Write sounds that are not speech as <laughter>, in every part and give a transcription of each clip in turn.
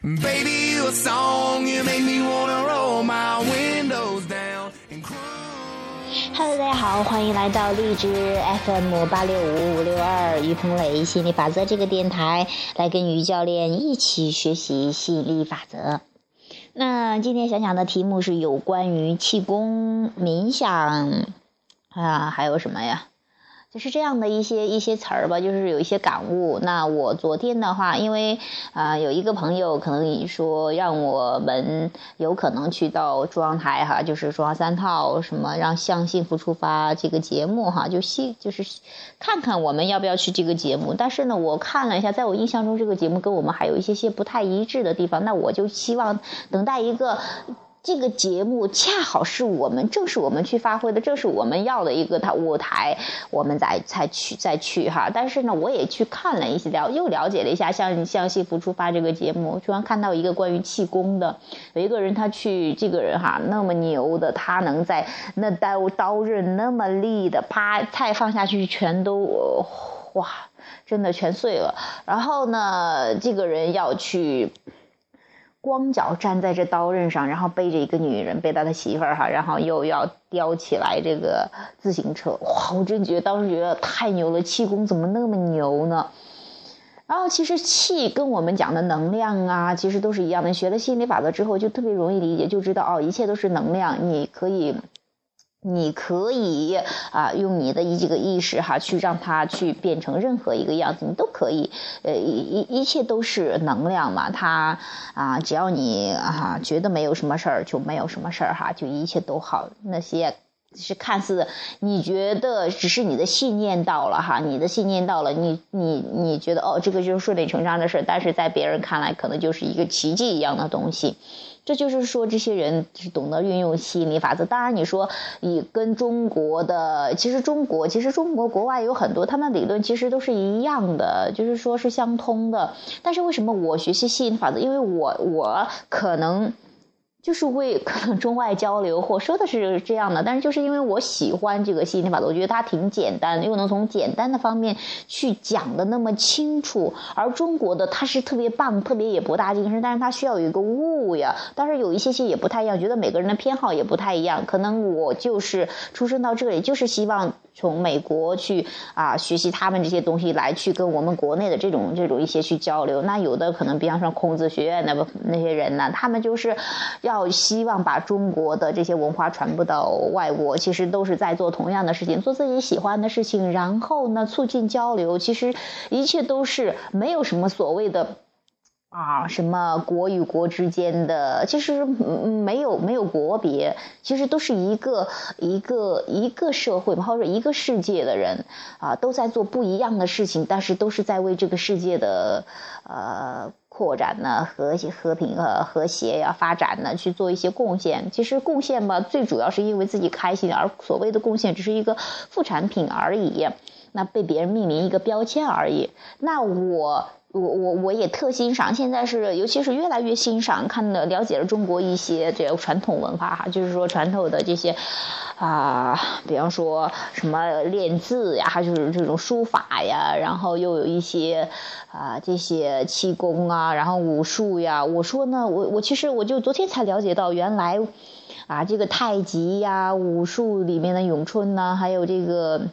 Baby, you a song, you make me wanna roll my windows down and cry. Hello，大家好，欢迎来到荔枝 FM 八六五五六二于鹏磊心理法则这个电台，来跟于教练一起学习吸引力法则。那今天想讲的题目是有关于气功、冥想啊，还有什么呀？就是这样的一些一些词儿吧，就是有一些感悟。那我昨天的话，因为啊有一个朋友可能说让我们有可能去到中央台哈，就是中央三套什么让向幸福出发这个节目哈，就希就是看看我们要不要去这个节目。但是呢，我看了一下，在我印象中这个节目跟我们还有一些些不太一致的地方。那我就希望等待一个。这个节目恰好是我们，正是我们去发挥的，正是我们要的一个它舞台，我们再才去再去哈。但是呢，我也去看了一些了，又了解了一下，像像幸福出发这个节目，突然看到一个关于气功的，有一个人他去，这个人哈那么牛的，他能在那刀刀刃那么利的，啪菜放下去全都哇，真的全碎了。然后呢，这个人要去。光脚站在这刀刃上，然后背着一个女人，背他的媳妇儿哈，然后又要叼起来这个自行车，哇！我真觉得当时觉得太牛了，气功怎么那么牛呢？然后其实气跟我们讲的能量啊，其实都是一样的。学了心理法则之后，就特别容易理解，就知道哦，一切都是能量，你可以。你可以啊，用你的一这个意识哈，去让它去变成任何一个样子，你都可以。呃，一一切都是能量嘛，它啊，只要你啊觉得没有什么事儿，就没有什么事儿哈，就一切都好。那些是看似你觉得只是你的信念到了哈，你的信念到了，你你你觉得哦，这个就是顺理成章的事，但是在别人看来，可能就是一个奇迹一样的东西。这就是说，这些人是懂得运用吸引力法则。当然，你说你跟中国的，其实中国，其实中国国外有很多，他们理论其实都是一样的，就是说是相通的。但是为什么我学习吸引力法则？因为我我可能。就是为可能中外交流，或说的是这样的，但是就是因为我喜欢这个吸引力法则，我觉得它挺简单，又能从简单的方面去讲的那么清楚。而中国的它是特别棒，特别也博大精深，但是它需要有一个悟呀。但是有一些些也不太一样，觉得每个人的偏好也不太一样。可能我就是出生到这里，就是希望从美国去啊学习他们这些东西，来去跟我们国内的这种这种一些去交流。那有的可能，比方说孔子学院的那些人呢，他们就是要。希望把中国的这些文化传播到外国，其实都是在做同样的事情，做自己喜欢的事情，然后呢，促进交流。其实一切都是没有什么所谓的啊，什么国与国之间的，其实没有没有国别，其实都是一个一个一个社会嘛，或者一个世界的人啊，都在做不一样的事情，但是都是在为这个世界的呃。扩展呢，和谐、和平和和谐呀，发展呢，去做一些贡献。其实贡献吧，最主要是因为自己开心，而所谓的贡献只是一个副产品而已。那被别人命名一个标签而已。那我。我我我也特欣赏，现在是尤其是越来越欣赏，看的了解了中国一些这个传统文化哈，就是说传统的这些啊，比方说什么练字呀，就是这种书法呀，然后又有一些啊这些气功啊，然后武术呀。我说呢，我我其实我就昨天才了解到，原来啊这个太极呀、武术里面的咏春呐，还有这个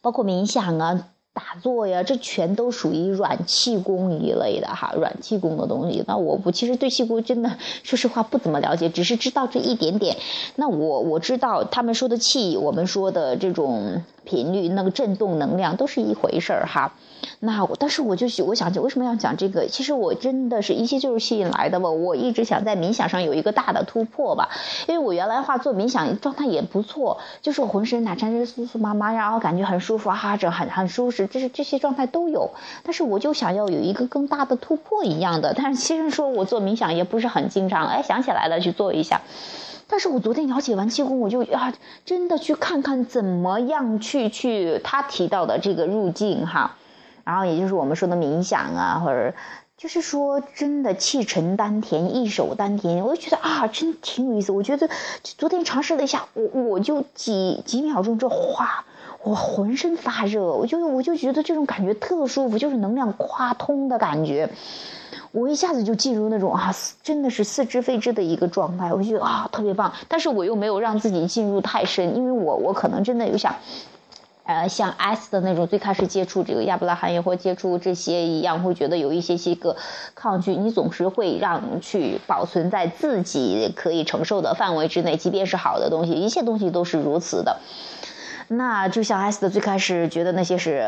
包括冥想啊。打坐呀，这全都属于软气功一类的哈，软气功的东西。那我我其实对气功真的说实话不怎么了解，只是知道这一点点。那我我知道他们说的气，我们说的这种频率，那个震动能量都是一回事儿哈。那我，但是我就我想起，为什么要讲这个？其实我真的是一切就是吸引来的吧。我一直想在冥想上有一个大的突破吧，因为我原来的话做冥想状态也不错，就是我浑身哪沾着酥酥麻麻，然后感觉很舒服哈，着很很舒适，这是这些状态都有。但是我就想要有一个更大的突破一样的。但是其实说我做冥想也不是很经常，哎，想起来了去做一下。但是我昨天了解完气功，我就啊，真的去看看怎么样去去他提到的这个入境哈。然后也就是我们说的冥想啊，或者就是说真的气沉丹田、一手丹田，我就觉得啊，真挺有意思。我觉得昨天尝试了一下，我我就几几秒钟之后，哗，我浑身发热，我就我就觉得这种感觉特舒服，就是能量夸通的感觉。我一下子就进入那种啊，真的是似知非知的一个状态，我觉得啊特别棒，但是我又没有让自己进入太深，因为我我可能真的有想。呃，像 S 的那种最开始接触这个亚伯拉罕也或接触这些一样，会觉得有一些些个抗拒。你总是会让去保存在自己可以承受的范围之内，即便是好的东西，一切东西都是如此的。那就像 S 的最开始觉得那些是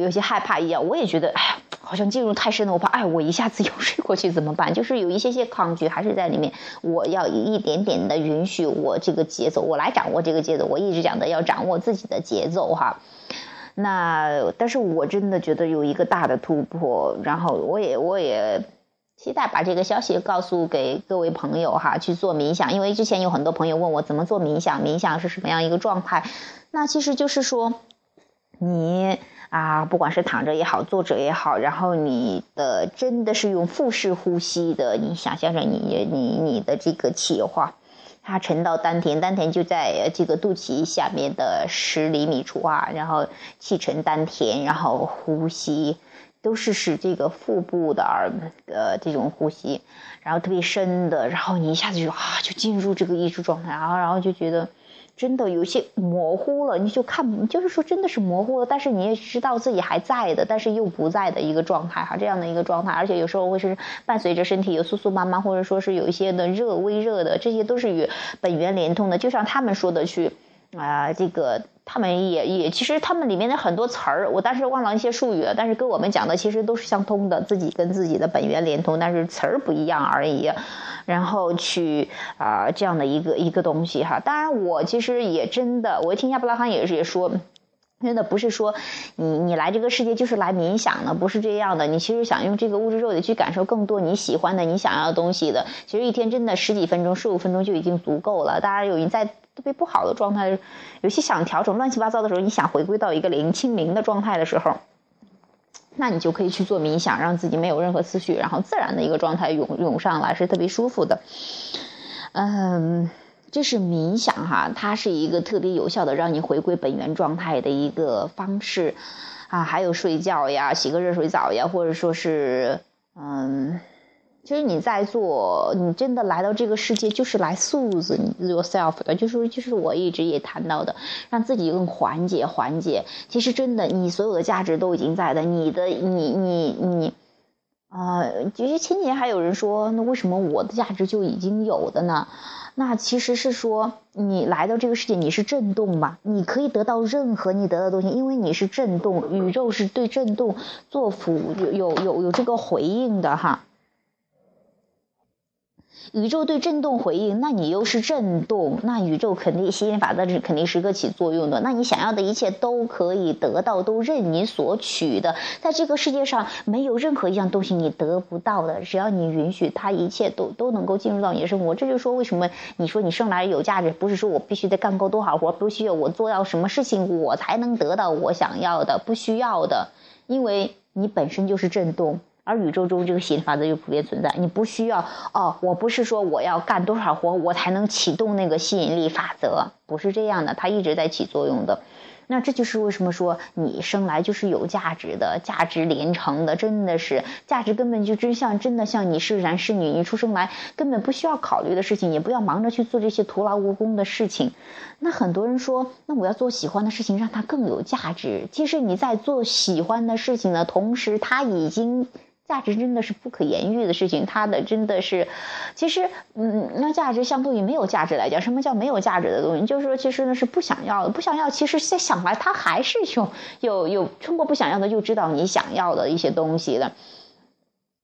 有些害怕一样，我也觉得，哎，好像进入太深了，我怕，哎，我一下子 <laughs> 又睡过去怎么办？就是有一些些抗拒还是在里面。我要一点点的允许我这个节奏，我来掌握这个节奏。我一直讲的要掌握自己的节奏哈。那但是我真的觉得有一个大的突破，然后我也我也期待把这个消息告诉给各位朋友哈，去做冥想。因为之前有很多朋友问我怎么做冥想，冥想是什么样一个状态？那其实就是说，你啊，不管是躺着也好，坐着也好，然后你的真的是用腹式呼吸的，你想象着你你你的这个气化，它沉到丹田，丹田就在这个肚脐下面的十厘米处啊，然后气沉丹田，然后呼吸都是使这个腹部的而呃这种呼吸，然后特别深的，然后你一下子就啊就进入这个意识状态，然后然后就觉得。真的有些模糊了，你就看，就是说真的是模糊了，但是你也知道自己还在的，但是又不在的一个状态哈，这样的一个状态，而且有时候会是伴随着身体有酥酥麻麻，或者说是有一些的热微热的，这些都是与本源连通的，就像他们说的去。啊，这个他们也也，其实他们里面的很多词儿，我当时忘了一些术语了，但是跟我们讲的其实都是相通的，自己跟自己的本源连通，但是词儿不一样而已。然后去啊这样的一个一个东西哈，当然我其实也真的，我听亚伯拉罕也是也说。真的不是说你你来这个世界就是来冥想的，不是这样的。你其实想用这个物质肉体去感受更多你喜欢的、你想要的东西的。其实一天真的十几分钟、十五分钟就已经足够了。当然，有你在特别不好的状态，有些想调整乱七八糟的时候，你想回归到一个零清零的状态的时候，那你就可以去做冥想，让自己没有任何思绪，然后自然的一个状态涌涌上来，是特别舒服的。嗯。这是冥想哈，它是一个特别有效的让你回归本源状态的一个方式，啊，还有睡觉呀，洗个热水澡呀，或者说是，嗯，其实你在做，你真的来到这个世界就是来素子你 yourself 的，就是就是我一直也谈到的，让自己更缓解缓解。其实真的，你所有的价值都已经在的，你的你你你，啊，其实前几年还有人说，那为什么我的价值就已经有的呢？那其实是说，你来到这个世界，你是震动嘛？你可以得到任何你得到东西，因为你是震动，宇宙是对震动做辅有有有有这个回应的哈。宇宙对震动回应，那你又是震动，那宇宙肯定吸引力法则是肯定是个起作用的。那你想要的一切都可以得到，都任你所取的。在这个世界上，没有任何一样东西你得不到的，只要你允许它，一切都都能够进入到你的生活。这就是说，为什么你说你生来有价值，不是说我必须得干够多少活，不需要我做到什么事情，我才能得到我想要的，不需要的，因为你本身就是震动。而宇宙中这个吸引力法则就普遍存在，你不需要哦，我不是说我要干多少活，我才能启动那个吸引力法则，不是这样的，它一直在起作用的。那这就是为什么说你生来就是有价值的，价值连城的，真的是价值根本就真像真的像你是男是女，你出生来根本不需要考虑的事情，也不要忙着去做这些徒劳无功的事情。那很多人说，那我要做喜欢的事情，让它更有价值。其实你在做喜欢的事情的同时，它已经。价值真的是不可言喻的事情，它的真的是，其实，嗯，那价值相对于没有价值来讲，什么叫没有价值的东西？就是说，其实呢是不想要的，不想要，其实再想来，它还是有 <laughs> 有有通过不想要的，就知道你想要的一些东西的。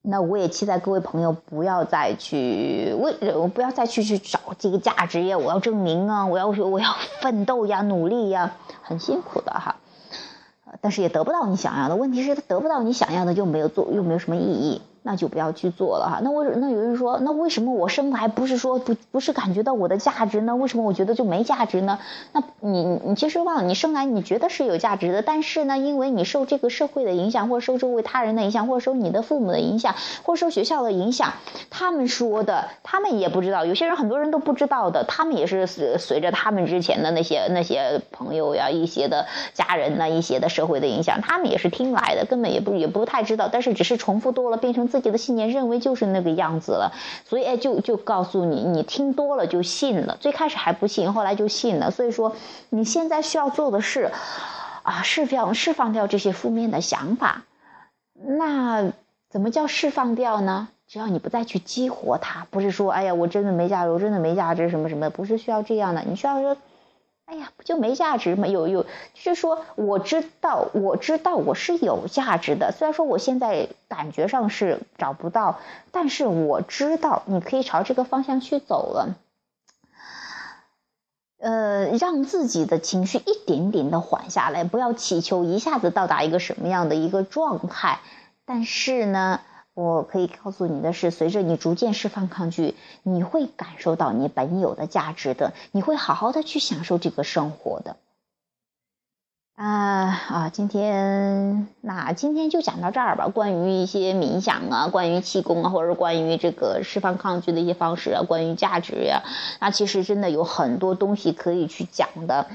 那我也期待各位朋友不要再去为，我不要再去去找这个价值呀，我要证明啊，我要我要奋斗呀，努力呀，很辛苦的哈。但是也得不到你想要的，问题是他得不到你想要的，就没有做，又没有什么意义。那就不要去做了哈。那为那有人说，那为什么我生来不是说不不是感觉到我的价值呢？为什么我觉得就没价值呢？那你你其实忘了，你生来你觉得是有价值的，但是呢，因为你受这个社会的影响，或者受周围他人的影响，或者受你的父母的影响，或者受学校的影响，他们说的，他们也不知道。有些人很多人都不知道的，他们也是随随着他们之前的那些那些朋友呀、一些的家人呐、一些的社会的影响，他们也是听来的，根本也不也不太知道，但是只是重复多了，变成自。自己的信念，认为就是那个样子了，所以哎，就就告诉你，你听多了就信了。最开始还不信，后来就信了。所以说，你现在需要做的是，啊，释放释放掉这些负面的想法。那怎么叫释放掉呢？只要你不再去激活它，不是说，哎呀，我真的没价值，我真的没价值，什么什么，不是需要这样的。你需要说。哎呀，不就没价值吗？有有，就是说，我知道，我知道我是有价值的。虽然说我现在感觉上是找不到，但是我知道你可以朝这个方向去走了。呃，让自己的情绪一点点的缓下来，不要祈求一下子到达一个什么样的一个状态。但是呢。我可以告诉你的是，随着你逐渐释放抗拒，你会感受到你本有的价值的，你会好好的去享受这个生活的。啊啊，今天那今天就讲到这儿吧。关于一些冥想啊，关于气功啊，或者关于这个释放抗拒的一些方式啊，关于价值呀，那其实真的有很多东西可以去讲的。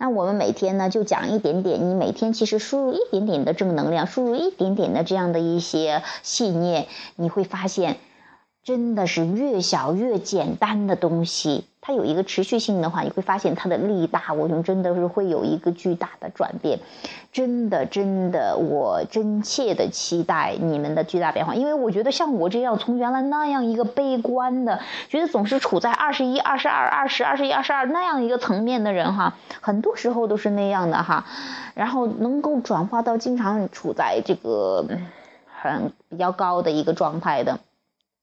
那我们每天呢，就讲一点点。你每天其实输入一点点的正能量，输入一点点的这样的一些信念，你会发现。真的是越小越简单的东西，它有一个持续性的话，你会发现它的力大，我们真的是会有一个巨大的转变。真的，真的，我真切的期待你们的巨大变化，因为我觉得像我这样从原来那样一个悲观的，觉得总是处在二十一、二十二、二十二十一、二十二那样一个层面的人哈，很多时候都是那样的哈，然后能够转化到经常处在这个很比较高的一个状态的。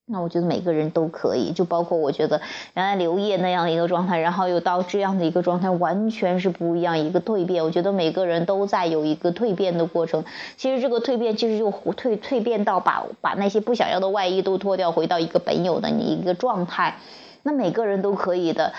那我觉得每个人都可以，就包括我觉得原来刘烨那样一个状态，然后又到这样的一个状态，完全是不一样一个蜕变。我觉得每个人都在有一个蜕变的过程。其实这个蜕变其实就蜕蜕变到把把那些不想要的外衣都脱掉，回到一个本有的你一个状态。那每个人都可以的。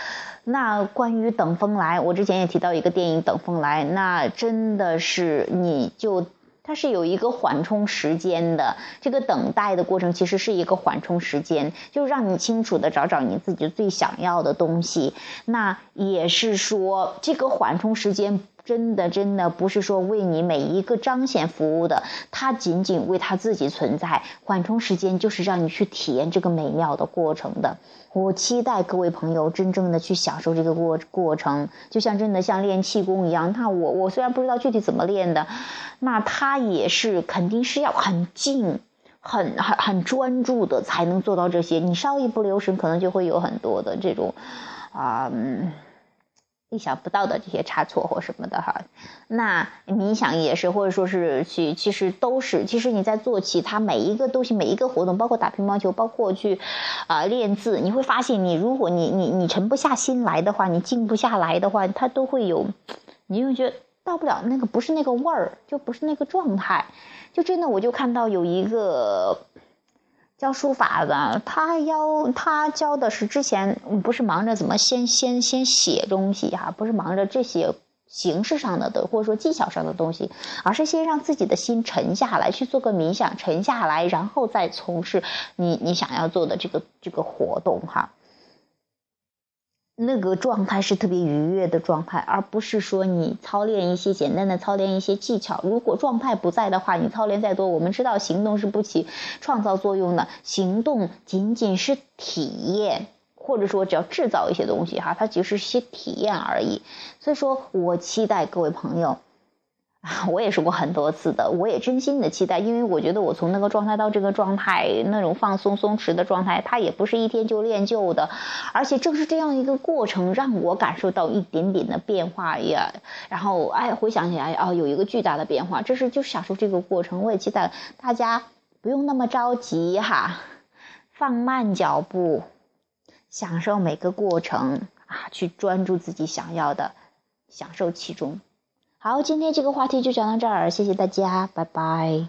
那关于等风来，我之前也提到一个电影《等风来》，那真的是你就。它是有一个缓冲时间的，这个等待的过程其实是一个缓冲时间，就让你清楚的找找你自己最想要的东西。那也是说，这个缓冲时间真的真的不是说为你每一个彰显服务的，它仅仅为它自己存在。缓冲时间就是让你去体验这个美妙的过程的。我期待各位朋友真正的去享受这个过过程，就像真的像练气功一样。那我我虽然不知道具体怎么练的，那他也是肯定是要很静、很很很专注的才能做到这些。你稍一不留神，可能就会有很多的这种啊。意想不到的这些差错或什么的哈，那冥想也是，或者说是去，其实都是，其实你在做其他每一个东西，每一个活动，包括打乒乓球，包括去啊练字，你会发现，你如果你你你沉不下心来的话，你静不下来的话，它都会有，你就觉得到不了那个不是那个味儿，就不是那个状态，就真的我就看到有一个。教书法的，他要他教的是之前不是忙着怎么先先先写东西哈，不是忙着这些形式上的的或者说技巧上的东西，而是先让自己的心沉下来，去做个冥想，沉下来，然后再从事你你想要做的这个这个活动哈。那个状态是特别愉悦的状态，而不是说你操练一些简单的操练一些技巧。如果状态不在的话，你操练再多，我们知道行动是不起创造作用的，行动仅仅是体验，或者说只要制造一些东西哈，它只是些体验而已。所以说我期待各位朋友。<laughs> 我也说过很多次的，我也真心的期待，因为我觉得我从那个状态到这个状态，那种放松松弛的状态，它也不是一天就练就的，而且正是这样一个过程，让我感受到一点点的变化呀。然后，哎，回想起来，哦，有一个巨大的变化，这是就享受这个过程。我也期待大家不用那么着急哈，放慢脚步，享受每个过程啊，去专注自己想要的，享受其中。好，今天这个话题就讲到这儿，谢谢大家，拜拜。